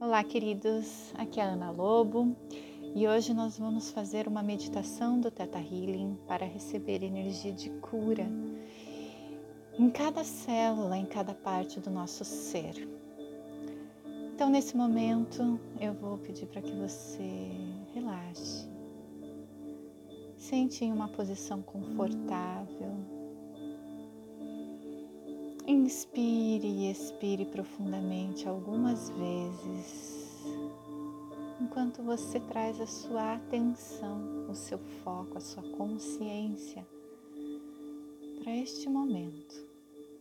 Olá, queridos. Aqui é a Ana Lobo e hoje nós vamos fazer uma meditação do Theta Healing para receber energia de cura em cada célula, em cada parte do nosso ser. Então, nesse momento, eu vou pedir para que você relaxe. Sente em uma posição confortável Inspire e expire profundamente algumas vezes, enquanto você traz a sua atenção, o seu foco, a sua consciência para este momento,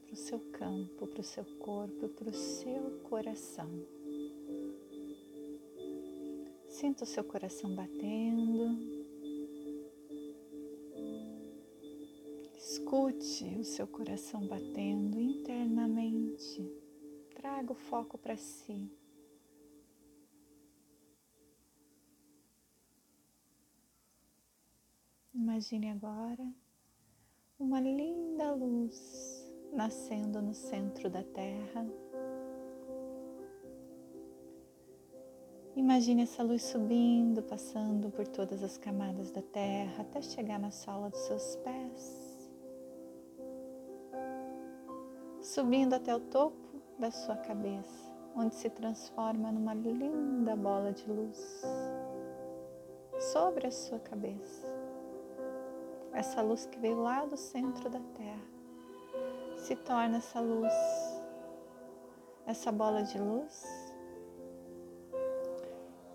para o seu campo, para o seu corpo, para o seu coração. Sinta o seu coração batendo. Escute o seu coração batendo internamente. Traga o foco para si. Imagine agora uma linda luz nascendo no centro da Terra. Imagine essa luz subindo, passando por todas as camadas da Terra até chegar na sola dos seus pés. Subindo até o topo da sua cabeça, onde se transforma numa linda bola de luz sobre a sua cabeça. Essa luz que veio lá do centro da Terra se torna essa luz, essa bola de luz.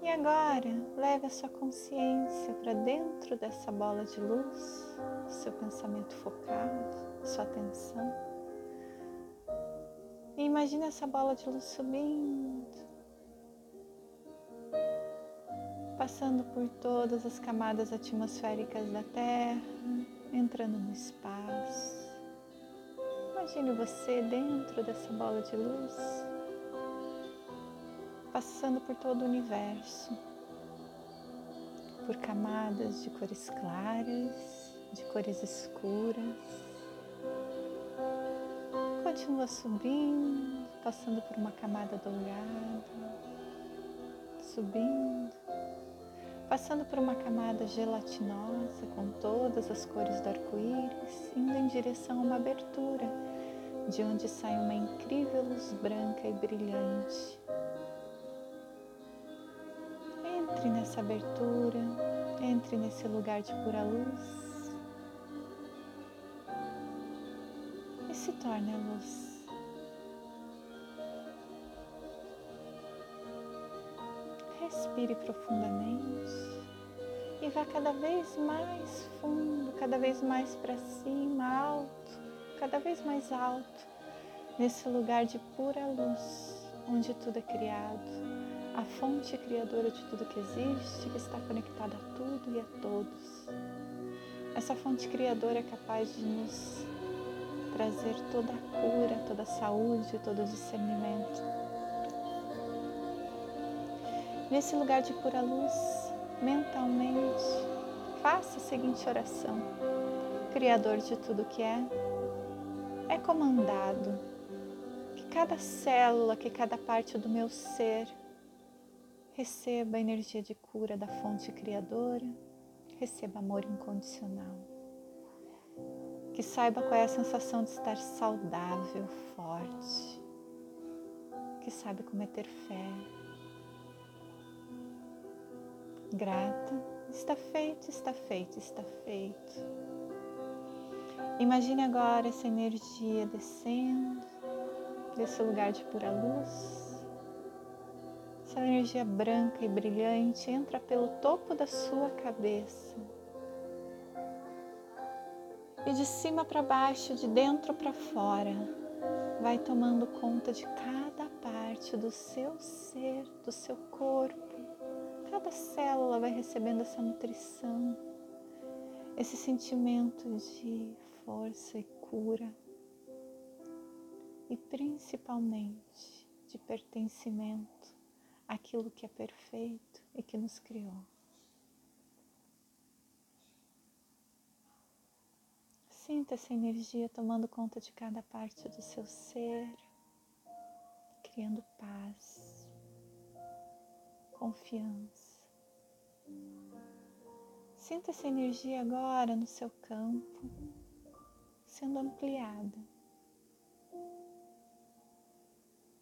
E agora leve a sua consciência para dentro dessa bola de luz, seu pensamento focado, sua atenção. E imagine essa bola de luz subindo, passando por todas as camadas atmosféricas da Terra, entrando no espaço. Imagine você dentro dessa bola de luz, passando por todo o universo, por camadas de cores claras, de cores escuras continua subindo, passando por uma camada dourada, subindo, passando por uma camada gelatinosa com todas as cores do arco-íris, indo em direção a uma abertura, de onde sai uma incrível luz branca e brilhante. Entre nessa abertura, entre nesse lugar de pura luz se torne a luz. Respire profundamente e vá cada vez mais fundo, cada vez mais para cima, alto, cada vez mais alto, nesse lugar de pura luz, onde tudo é criado, a fonte criadora de tudo que existe, que está conectada a tudo e a todos. Essa fonte criadora é capaz de nos trazer toda a cura, toda a saúde, todo o discernimento. Nesse lugar de pura luz, mentalmente, faça a seguinte oração: Criador de tudo que é, é comandado que cada célula, que cada parte do meu ser receba a energia de cura da fonte criadora, receba amor incondicional que saiba qual é a sensação de estar saudável, forte, que saiba como é ter fé. Grata, está feito, está feito, está feito. Imagine agora essa energia descendo desse lugar de pura luz. Essa energia branca e brilhante entra pelo topo da sua cabeça e de cima para baixo, de dentro para fora, vai tomando conta de cada parte do seu ser, do seu corpo. Cada célula vai recebendo essa nutrição, esse sentimento de força e cura e principalmente de pertencimento àquilo que é perfeito e que nos criou. Sinta essa energia tomando conta de cada parte do seu ser, criando paz, confiança. Sinta essa energia agora no seu campo, sendo ampliada.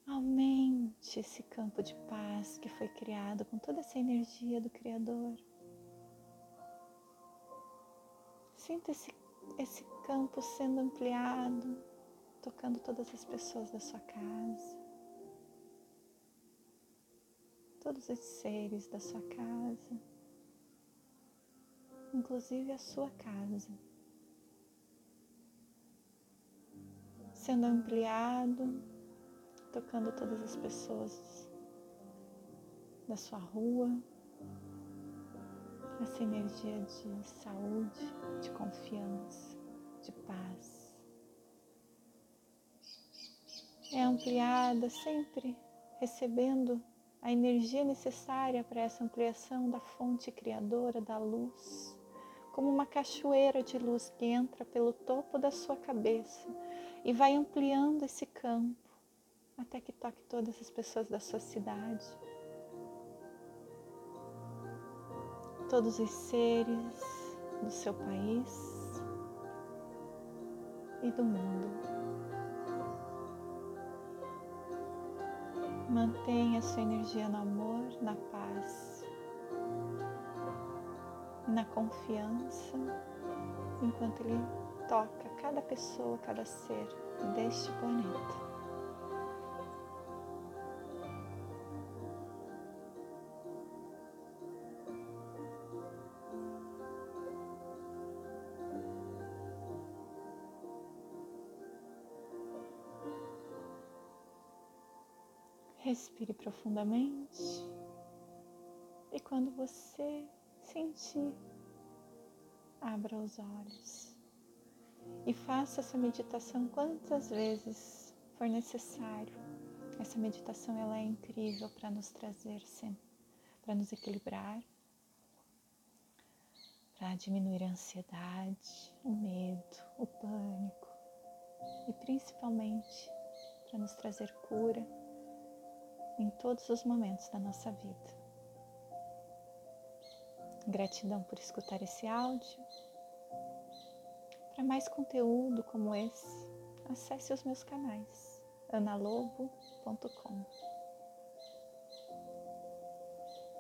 Aumente esse campo de paz que foi criado com toda essa energia do Criador. Sinta esse, esse campo sendo ampliado, tocando todas as pessoas da sua casa, todos os seres da sua casa, inclusive a sua casa. Sendo ampliado, tocando todas as pessoas da sua rua, essa energia de saúde, de confiança, de paz. É ampliada sempre recebendo a energia necessária para essa ampliação da fonte criadora da luz, como uma cachoeira de luz que entra pelo topo da sua cabeça e vai ampliando esse campo até que toque todas as pessoas da sua cidade todos os seres do seu país e do mundo. Mantenha sua energia no amor, na paz, na confiança, enquanto ele toca cada pessoa, cada ser deste planeta. Respire profundamente. E quando você sentir, abra os olhos. E faça essa meditação quantas vezes for necessário. Essa meditação ela é incrível para nos trazer para nos equilibrar, para diminuir a ansiedade, o medo, o pânico. E principalmente para nos trazer cura em todos os momentos da nossa vida. Gratidão por escutar esse áudio. Para mais conteúdo como esse, acesse os meus canais analobo.com.